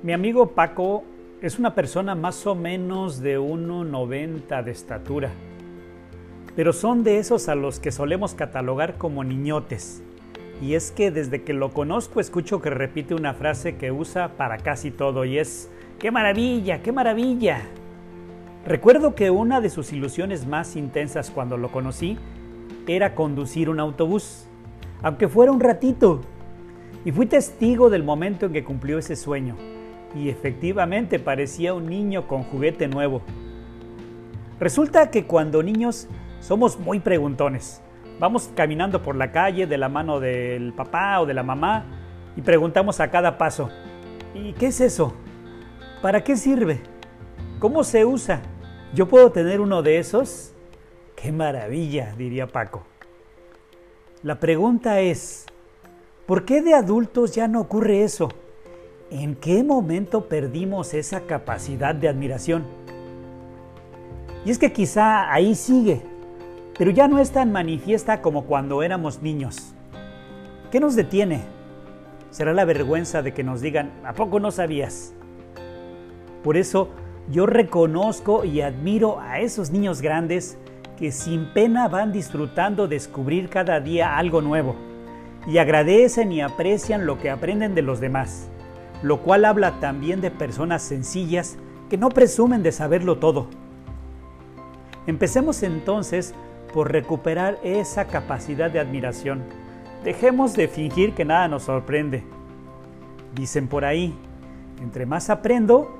Mi amigo Paco es una persona más o menos de 1,90 de estatura, pero son de esos a los que solemos catalogar como niñotes. Y es que desde que lo conozco escucho que repite una frase que usa para casi todo y es, ¡qué maravilla, qué maravilla! Recuerdo que una de sus ilusiones más intensas cuando lo conocí era conducir un autobús, aunque fuera un ratito. Y fui testigo del momento en que cumplió ese sueño y efectivamente parecía un niño con juguete nuevo. Resulta que cuando niños somos muy preguntones. Vamos caminando por la calle de la mano del papá o de la mamá y preguntamos a cada paso, ¿y qué es eso? ¿Para qué sirve? ¿Cómo se usa? ¿Yo puedo tener uno de esos? ¡Qué maravilla! diría Paco. La pregunta es, ¿por qué de adultos ya no ocurre eso? ¿En qué momento perdimos esa capacidad de admiración? Y es que quizá ahí sigue, pero ya no es tan manifiesta como cuando éramos niños. ¿Qué nos detiene? ¿Será la vergüenza de que nos digan, ¿a poco no sabías? Por eso yo reconozco y admiro a esos niños grandes que sin pena van disfrutando descubrir cada día algo nuevo y agradecen y aprecian lo que aprenden de los demás lo cual habla también de personas sencillas que no presumen de saberlo todo. Empecemos entonces por recuperar esa capacidad de admiración. Dejemos de fingir que nada nos sorprende. Dicen por ahí, entre más aprendo,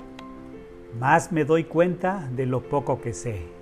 más me doy cuenta de lo poco que sé.